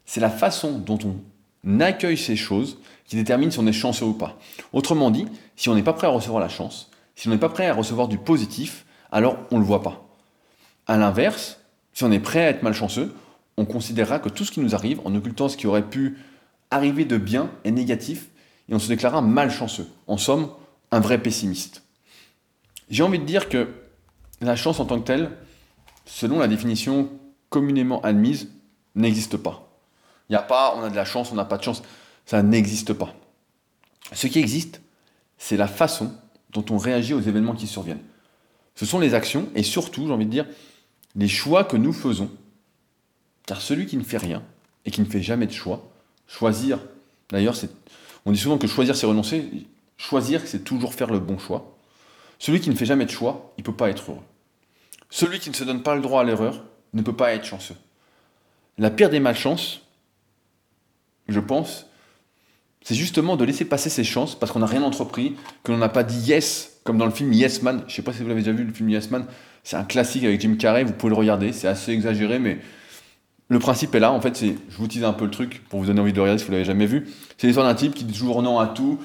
Speaker 1: c'est la façon dont on accueille ces choses qui détermine si on est chanceux ou pas. Autrement dit, si on n'est pas prêt à recevoir la chance, si on n'est pas prêt à recevoir du positif, alors on ne le voit pas. A l'inverse, si on est prêt à être malchanceux, on considérera que tout ce qui nous arrive, en occultant ce qui aurait pu arriver de bien, est négatif, et on se déclarera malchanceux. En somme, un vrai pessimiste. J'ai envie de dire que la chance en tant que telle, selon la définition communément admise, n'existe pas. Il n'y a pas, on a de la chance, on n'a pas de chance. Ça n'existe pas. Ce qui existe, c'est la façon dont on réagit aux événements qui surviennent. Ce sont les actions et surtout, j'ai envie de dire, les choix que nous faisons. Car celui qui ne fait rien et qui ne fait jamais de choix, choisir, d'ailleurs, on dit souvent que choisir c'est renoncer, choisir c'est toujours faire le bon choix. Celui qui ne fait jamais de choix, il ne peut pas être heureux. Celui qui ne se donne pas le droit à l'erreur ne peut pas être chanceux. La pire des malchances, je pense, c'est justement de laisser passer ses chances parce qu'on n'a rien entrepris, que l'on n'a pas dit yes, comme dans le film Yes Man. Je sais pas si vous l'avez déjà vu, le film Yes Man. C'est un classique avec Jim Carrey, vous pouvez le regarder, c'est assez exagéré, mais le principe est là. En fait, c'est, je vous utilise un peu le truc pour vous donner envie de regarder si vous l'avez jamais vu. C'est l'histoire d'un type qui dit toujours non à tout,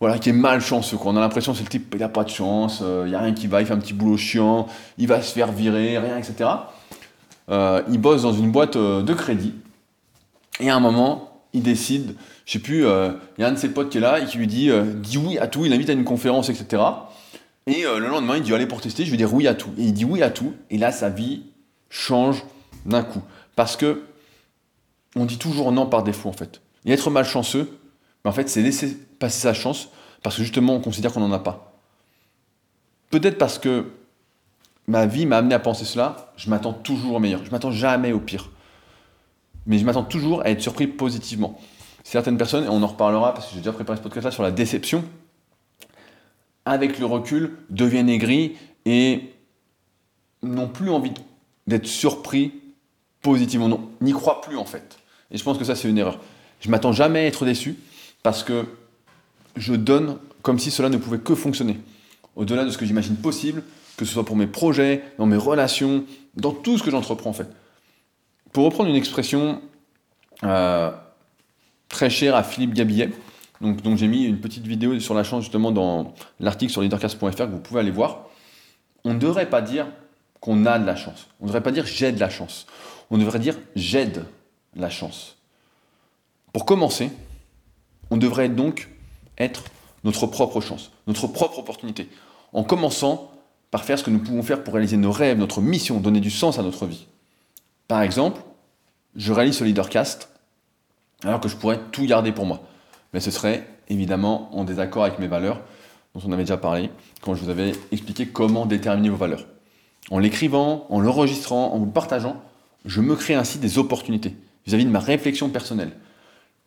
Speaker 1: voilà, qui est malchanceux. Quoi. On a l'impression que c'est le type, il n'a pas de chance, euh, il n'y a rien qui va, il fait un petit boulot chiant, il va se faire virer, rien, etc. Euh, il bosse dans une boîte euh, de crédit. Et à un moment, il décide, je sais plus, euh, il y a un de ses potes qui est là et qui lui dit, euh, dit oui à tout, il invite à une conférence, etc. Et euh, le lendemain, il dit allez pour tester, je vais dire oui à tout. Et il dit oui à tout, et là sa vie change d'un coup. Parce que on dit toujours non par défaut en fait. Et être malchanceux, mais en fait c'est laisser passer sa chance parce que justement on considère qu'on n'en a pas. Peut-être parce que ma vie m'a amené à penser cela, je m'attends toujours au meilleur, je m'attends jamais au pire mais je m'attends toujours à être surpris positivement. Certaines personnes, et on en reparlera parce que j'ai déjà préparé ce podcast-là sur la déception, avec le recul, deviennent aigris et n'ont plus envie d'être surpris positivement. N'y croient plus en fait. Et je pense que ça, c'est une erreur. Je m'attends jamais à être déçu parce que je donne comme si cela ne pouvait que fonctionner. Au-delà de ce que j'imagine possible, que ce soit pour mes projets, dans mes relations, dans tout ce que j'entreprends en fait. Pour reprendre une expression euh, très chère à Philippe Gabillet, donc, j'ai mis une petite vidéo sur la chance justement dans l'article sur leadercast.fr que vous pouvez aller voir. On ne devrait pas dire qu'on a de la chance. On ne devrait pas dire j'ai de la chance. On devrait dire j'aide la chance. Pour commencer, on devrait donc être notre propre chance, notre propre opportunité, en commençant par faire ce que nous pouvons faire pour réaliser nos rêves, notre mission, donner du sens à notre vie. Par exemple, je réalise ce leadercast alors que je pourrais tout garder pour moi. Mais ce serait évidemment en désaccord avec mes valeurs, dont on avait déjà parlé, quand je vous avais expliqué comment déterminer vos valeurs. En l'écrivant, en l'enregistrant, en vous le partageant, je me crée ainsi des opportunités vis-à-vis de ma réflexion personnelle,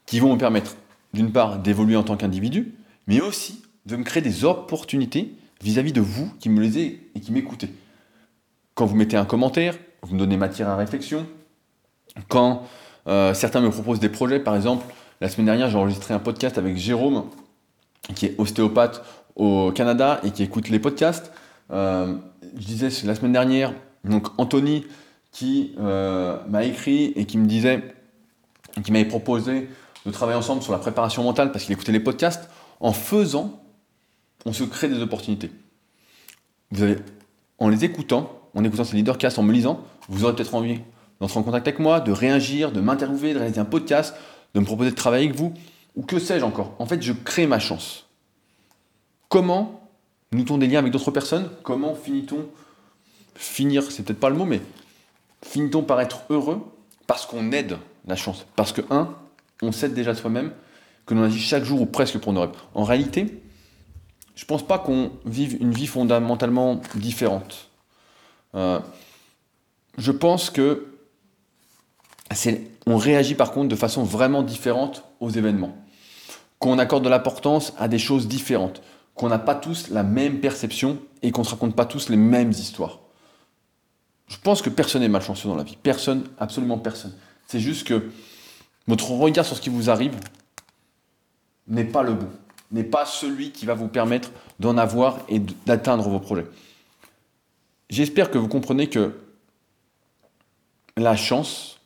Speaker 1: qui vont me permettre, d'une part, d'évoluer en tant qu'individu, mais aussi de me créer des opportunités vis-à-vis de vous qui me lisez et qui m'écoutez. Quand vous mettez un commentaire, vous me donnez matière à réflexion. Quand euh, certains me proposent des projets, par exemple, la semaine dernière, j'ai enregistré un podcast avec Jérôme, qui est ostéopathe au Canada et qui écoute les podcasts. Euh, je disais la semaine dernière, donc Anthony, qui euh, m'a écrit et qui me disait, qui m'avait proposé de travailler ensemble sur la préparation mentale parce qu'il écoutait les podcasts. En faisant, on se crée des opportunités. Vous avez, en les écoutant, en écoutant ces leadercasts, en me lisant, vous aurez peut-être envie d'entrer en contact avec moi, de réagir, de m'interviewer, de réaliser un podcast, de me proposer de travailler avec vous, ou que sais-je encore. En fait, je crée ma chance. Comment noue-t-on des liens avec d'autres personnes? Comment finit-on? Finir, c'est peut-être pas le mot, mais finit-on par être heureux parce qu'on aide la chance? Parce que, un, on s'aide déjà soi-même, que l'on agit chaque jour ou presque pour nos rêves. En réalité, je ne pense pas qu'on vive une vie fondamentalement différente. Euh, je pense que on réagit par contre de façon vraiment différente aux événements, qu'on accorde de l'importance à des choses différentes, qu'on n'a pas tous la même perception et qu'on ne se raconte pas tous les mêmes histoires. Je pense que personne n'est malchanceux dans la vie, personne, absolument personne. C'est juste que votre regard sur ce qui vous arrive n'est pas le bon, n'est pas celui qui va vous permettre d'en avoir et d'atteindre vos projets. J'espère que vous comprenez que la chance,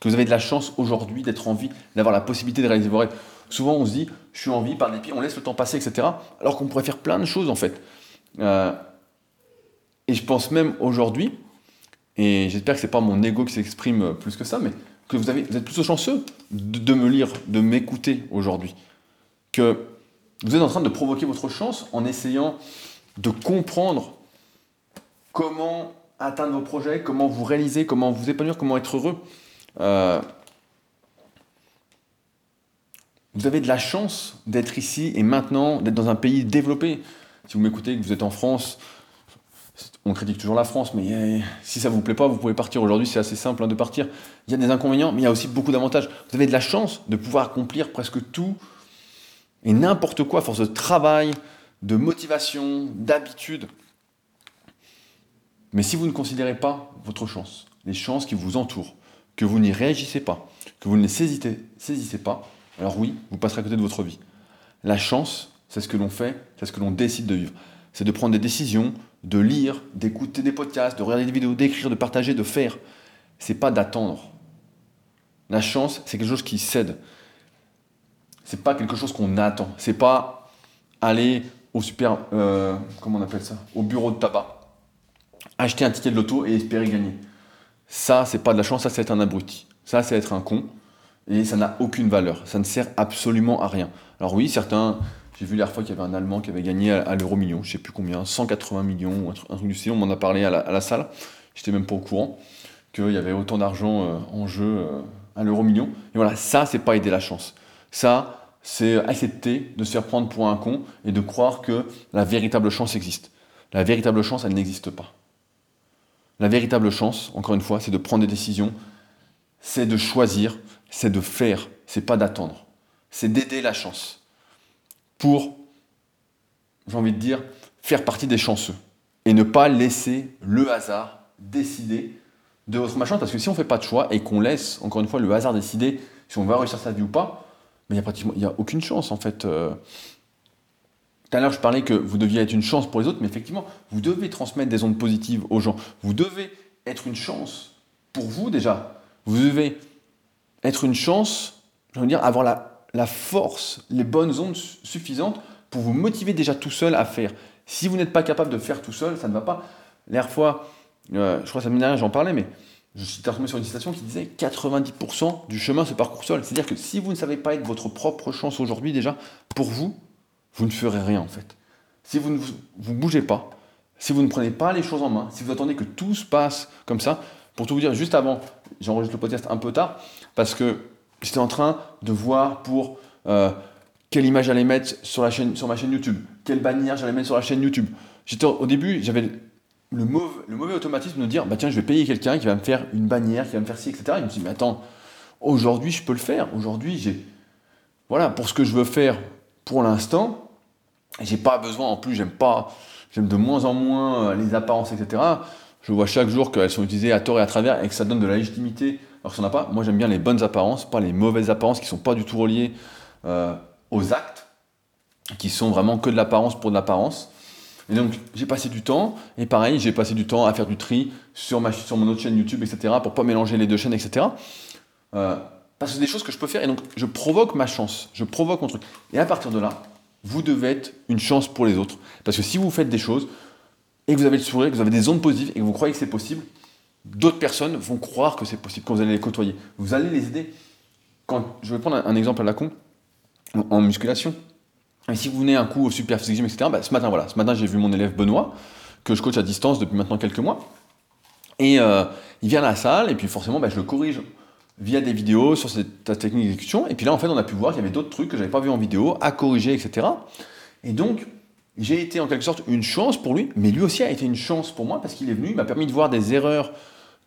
Speaker 1: que vous avez de la chance aujourd'hui d'être en vie, d'avoir la possibilité de réaliser vos rêves. Souvent, on se dit, je suis en vie par dépit, on laisse le temps passer, etc. Alors qu'on pourrait faire plein de choses, en fait. Euh, et je pense même aujourd'hui, et j'espère que ce n'est pas mon ego qui s'exprime plus que ça, mais que vous, avez, vous êtes plutôt chanceux de, me lire, de m'écouter aujourd'hui. Que vous êtes en train de provoquer votre chance en essayant de comprendre comment atteindre vos projets, comment vous réaliser, comment vous épanouir, comment être heureux. Euh, vous avez de la chance d'être ici et maintenant, d'être dans un pays développé. Si vous m'écoutez, que vous êtes en France, on critique toujours la France, mais eh, si ça ne vous plaît pas, vous pouvez partir. Aujourd'hui, c'est assez simple hein, de partir. Il y a des inconvénients, mais il y a aussi beaucoup d'avantages. Vous avez de la chance de pouvoir accomplir presque tout et n'importe quoi à force de travail, de motivation, d'habitude. Mais si vous ne considérez pas votre chance, les chances qui vous entourent, que vous n'y réagissez pas, que vous ne les saisissez, pas, alors oui, vous passerez à côté de votre vie. La chance, c'est ce que l'on fait, c'est ce que l'on décide de vivre. C'est de prendre des décisions, de lire, d'écouter des podcasts, de regarder des vidéos, d'écrire, de partager, de faire. C'est pas d'attendre. La chance, c'est quelque chose qui cède. C'est pas quelque chose qu'on attend. C'est pas aller au super, euh, comment on appelle ça, au bureau de tabac acheter un ticket de loto et espérer gagner. Ça, c'est pas de la chance, ça, c'est être un abruti. Ça, c'est être un con. Et ça n'a aucune valeur. Ça ne sert absolument à rien. Alors oui, certains, j'ai vu la fois qu'il y avait un Allemand qui avait gagné à, l'euro million, je sais plus combien, 180 millions, ou un truc du style, on m'en a parlé à la, à la salle. J'étais même pas au courant qu'il y avait autant d'argent euh, en jeu euh, à l'euro million. Et voilà, ça, c'est pas aider la chance. Ça, c'est accepter de se faire prendre pour un con et de croire que la véritable chance existe. La véritable chance, elle n'existe pas. La véritable chance, encore une fois, c'est de prendre des décisions, c'est de choisir, c'est de faire, c'est pas d'attendre. C'est d'aider la chance pour, j'ai envie de dire, faire partie des chanceux et ne pas laisser le hasard décider de votre machin. Parce que si on ne fait pas de choix et qu'on laisse, encore une fois, le hasard décider si on va réussir sa vie ou pas, il n'y a pratiquement a aucune chance en fait. Euh, tout à l'heure, je parlais que vous deviez être une chance pour les autres, mais effectivement, vous devez transmettre des ondes positives aux gens. Vous devez être une chance pour vous déjà. Vous devez être une chance, je veux dire, avoir la, force, les bonnes ondes suffisantes pour vous motiver déjà tout seul à faire. Si vous n'êtes pas capable de faire tout seul, ça ne va pas. L'air fois, euh, je crois que ça m'énerve, j'en parlais, mais je suis tombé sur une citation qui disait 90% du chemin se parcourt seul. C'est-à-dire que si vous ne savez pas être votre propre chance aujourd'hui déjà, pour vous, vous ne ferez rien en fait. Si vous ne vous, bougez pas, si vous ne prenez pas les choses en main, si vous attendez que tout se passe comme ça, pour tout vous dire, juste avant, j'enregistre le podcast un peu tard, parce que J'étais en train de voir pour euh, quelle image j'allais mettre sur, la chaîne, sur ma chaîne YouTube, quelle bannière j'allais mettre sur la chaîne YouTube. J'étais au début, j'avais le mauvais, le mauvais automatisme de dire bah tiens, je vais payer quelqu'un qui va me faire une bannière, qui va me faire ci, etc. Et je me dit mais attends, aujourd'hui je peux le faire. Aujourd'hui j'ai voilà pour ce que je veux faire pour l'instant, j'ai pas besoin. En plus, j'aime pas, j'aime de moins en moins euh, les apparences, etc. Je vois chaque jour qu'elles sont utilisées à tort et à travers et que ça donne de la légitimité alors ça n'a pas. Moi, j'aime bien les bonnes apparences, pas les mauvaises apparences qui sont pas du tout reliées euh, aux actes, qui sont vraiment que de l'apparence pour de l'apparence. Et donc, j'ai passé du temps, et pareil, j'ai passé du temps à faire du tri sur, ma, sur mon autre chaîne YouTube, etc., pour pas mélanger les deux chaînes, etc. parce que c'est des choses que je peux faire, et donc je provoque ma chance, je provoque mon truc. Et à partir de là, vous devez être une chance pour les autres. Parce que si vous faites des choses, et que vous avez le sourire, que vous avez des ondes positives, et que vous croyez que c'est possible, d'autres personnes vont croire que c'est possible quand vous allez les côtoyer. Vous allez les aider. Quand, je vais prendre un, exemple à la con, en, musculation. Et si vous venez un coup au Super Physique etc., bah, ce matin, voilà, ce matin, j'ai vu mon élève Benoît, que je coach à distance depuis maintenant quelques mois. Et euh, il vient à la salle, et puis forcément, bah, je le corrige via des vidéos sur cette technique d'exécution. Et puis là, en fait, on a pu voir qu'il y avait d'autres trucs que je n'avais pas vu en vidéo, à corriger, etc. Et donc, j'ai été en quelque sorte une chance pour lui, mais lui aussi a été une chance pour moi parce qu'il est venu, il m'a permis de voir des erreurs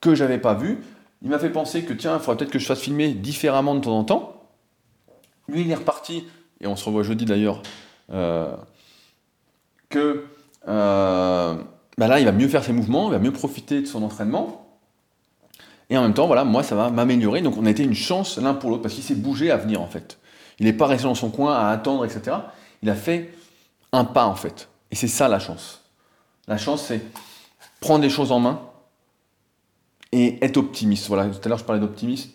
Speaker 1: que j'avais pas vues. Il m'a fait penser que tiens, il faudrait peut-être que je fasse filmer différemment de temps en temps. Lui, il est reparti, et on se revoit jeudi d'ailleurs, euh, que euh, bah là, il va mieux faire ses mouvements, il va mieux profiter de son entraînement. Et en même temps, voilà, moi, ça va m'améliorer. Donc, on a été une chance l'un pour l'autre parce qu'il s'est bougé à venir, en fait. Il n'est pas resté dans son coin à attendre, etc. Il a fait un pas, en fait. Et c'est ça la chance. La chance, c'est prendre des choses en main et être optimiste. Voilà, tout à l'heure, je parlais d'optimisme,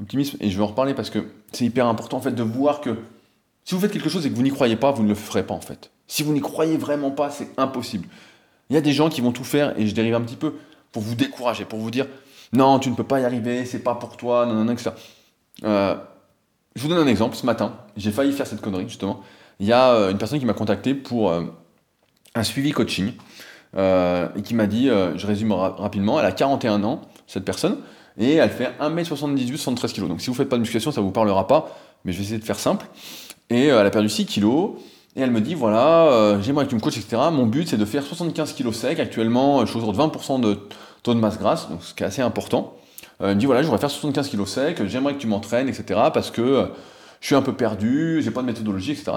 Speaker 1: optimisme, et je vais en reparler parce que c'est hyper important, en fait, de voir que si vous faites quelque chose et que vous n'y croyez pas, vous ne le ferez pas, en fait. Si vous n'y croyez vraiment pas, c'est impossible. Il y a des gens qui vont tout faire, et je dérive un petit peu, pour vous décourager, pour vous dire non, tu ne peux pas y arriver, c'est pas pour toi, non, non, non, etc. Euh, je vous donne un exemple. Ce matin, j'ai failli faire cette connerie, justement. Il y a euh, une personne qui m'a contacté pour euh, un suivi coaching et qui m'a dit, je résume rapidement, elle a 41 ans, cette personne, et elle fait 1m78, 73 kg. Donc si vous ne faites pas de musculation, ça ne vous parlera pas, mais je vais essayer de faire simple. Et elle a perdu 6 kg. Et elle me dit voilà, j'aimerais que tu me coaches, etc. Mon but c'est de faire 75 kg sec. Actuellement, je suis autour de 20% de taux de masse grasse, donc ce qui est assez important. Euh, il me dit voilà, je voudrais faire 75 kg sec, j'aimerais que tu m'entraînes, etc. Parce que euh, je suis un peu perdu, j'ai pas de méthodologie, etc.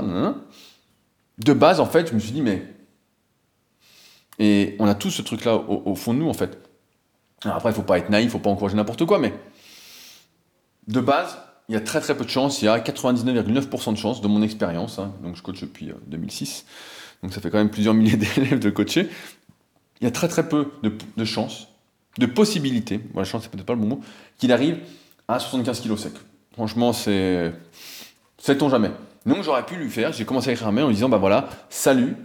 Speaker 1: De base, en fait, je me suis dit mais. Et on a tous ce truc-là au, fond de nous, en fait. Alors après, il faut pas être naïf, il faut pas encourager n'importe quoi, mais de base, il y a très très peu de chance, il y a 99,9% de chance de mon expérience, hein. donc je coach depuis 2006, euh, donc ça fait quand même plusieurs milliers [laughs] d'élèves de coacher, il y a très très peu de, de chances de possibilité, voilà, chance c'est peut-être pas le bon mot, qu'il arrive à 75 kg sec. Franchement, c'est. Sait-on jamais. Donc j'aurais pu lui faire, j'ai commencé à écrire un mail en lui disant bah voilà, salut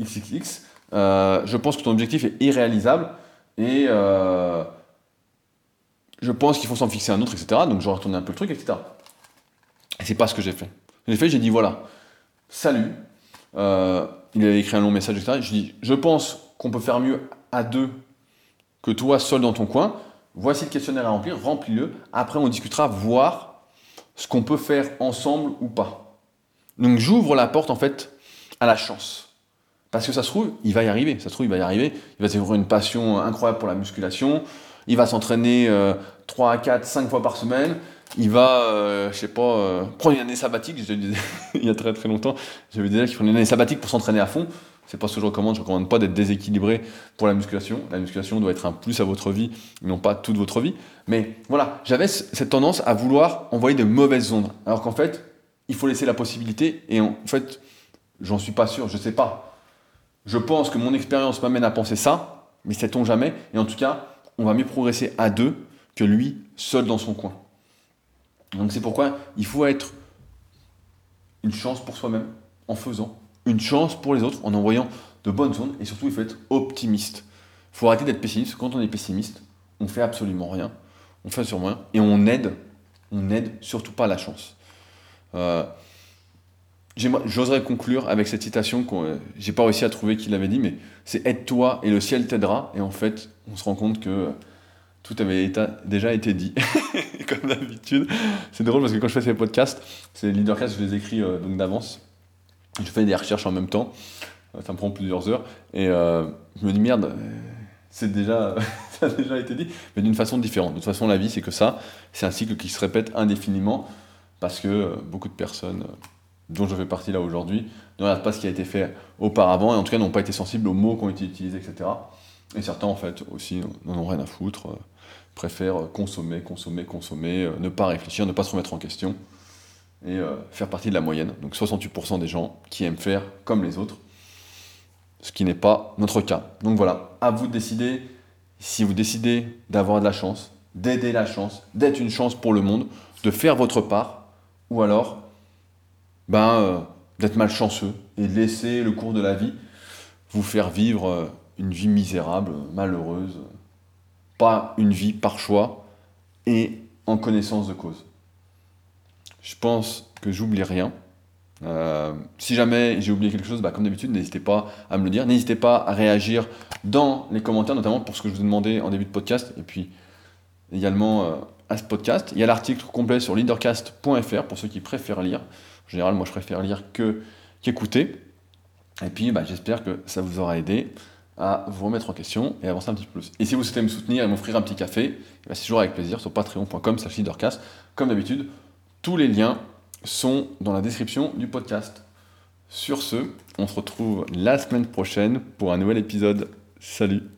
Speaker 1: XXX, euh, je pense que ton objectif est irréalisable et euh, je pense qu'il faut s'en fixer un autre, etc. Donc j'aurais retourné un peu le truc, etc. Et c'est pas ce que j'ai fait. J'ai fait, j'ai dit voilà, salut. Euh, il avait écrit un long message, etc. Je dis je pense qu'on peut faire mieux à deux que toi seul dans ton coin. Voici le questionnaire à remplir, remplis-le. Après, on discutera, voir ce qu'on peut faire ensemble ou pas. Donc, j'ouvre la porte en fait à la chance. Parce que ça se trouve, il va y arriver. Ça se trouve, il va y arriver. Il va découvrir une passion incroyable pour la musculation. Il va s'entraîner 3, 4, 5 fois par semaine. Il va, euh, je sais pas, euh, prendre une année sabbatique. Je disais, [laughs] il y a très très longtemps, j'avais des gens qui prenaient une année sabbatique pour s'entraîner à fond. C'est pas ce que je recommande. Je recommande pas d'être déséquilibré pour la musculation. La musculation doit être un plus à votre vie, non pas toute votre vie. Mais voilà, j'avais cette tendance à vouloir envoyer de mauvaises ondes. Alors qu'en fait, il faut laisser la possibilité. Et en fait, j'en suis pas sûr, je sais pas. Je pense que mon expérience m'amène à penser ça, mais sait-on jamais? Et en tout cas, on va mieux progresser à deux que lui seul dans son coin. Donc c'est pourquoi il faut être une chance pour soi-même en faisant une chance pour les autres en envoyant de bonnes ondes et surtout il faut être optimiste. Il faut arrêter d'être pessimiste. Quand on est pessimiste, on fait absolument rien, on fait sur rien et on aide, on n'aide surtout pas la chance. Euh, j'oserais conclure avec cette citation que euh, j'ai pas réussi à trouver qui l'avait dit, mais c'est aide-toi et le ciel t'aidera. Et en fait, on se rend compte que tout avait déjà été dit, [laughs] comme d'habitude. C'est drôle parce que quand je fais ces podcasts, ces leadercasts, je les écris euh, donc d'avance. Je fais des recherches en même temps. Ça me prend plusieurs heures. Et je me dis, merde, c'est déjà, [laughs] ça a déjà été dit, mais d'une façon différente. De toute façon, la vie, c'est que ça, c'est un cycle qui se répète indéfiniment parce que beaucoup de personnes dont je fais partie là aujourd'hui, ne regardent pas ce qui a été fait auparavant, et en tout cas n'ont pas été sensibles aux mots qui ont été utilisés, etc. Et certains, en fait, aussi n'en ont rien à foutre, euh, préfèrent consommer, consommer, consommer, euh, ne pas réfléchir, ne pas se remettre en question, et euh, faire partie de la moyenne. Donc 68% des gens qui aiment faire comme les autres, ce qui n'est pas notre cas. Donc voilà, à vous de décider si vous décidez d'avoir de la chance, d'aider la chance, d'être une chance pour le monde, de faire votre part, ou alors ben, euh, d'être malchanceux et de laisser le cours de la vie vous faire vivre euh, une vie misérable, malheureuse, pas une vie par choix et en connaissance de cause. Je pense que j'oublie rien. Euh, si jamais j'ai oublié quelque chose, bah, comme d'habitude, n'hésitez pas à me le dire. N'hésitez pas à réagir dans les commentaires, notamment pour ce que je vous ai demandé en début de podcast, et puis également à ce podcast. Il y a l'article complet sur leadercast.fr pour ceux qui préfèrent lire. En général, moi, je préfère lire que qu'écouter. Et puis, bah, j'espère que ça vous aura aidé à vous remettre en question et avancer un petit peu plus. Et si vous souhaitez me soutenir et m'offrir un petit café, bah, c'est toujours avec plaisir sur patreon.com leadercast. Comme d'habitude, tous les liens sont dans la description du podcast. Sur ce, on se retrouve la semaine prochaine pour un nouvel épisode. Salut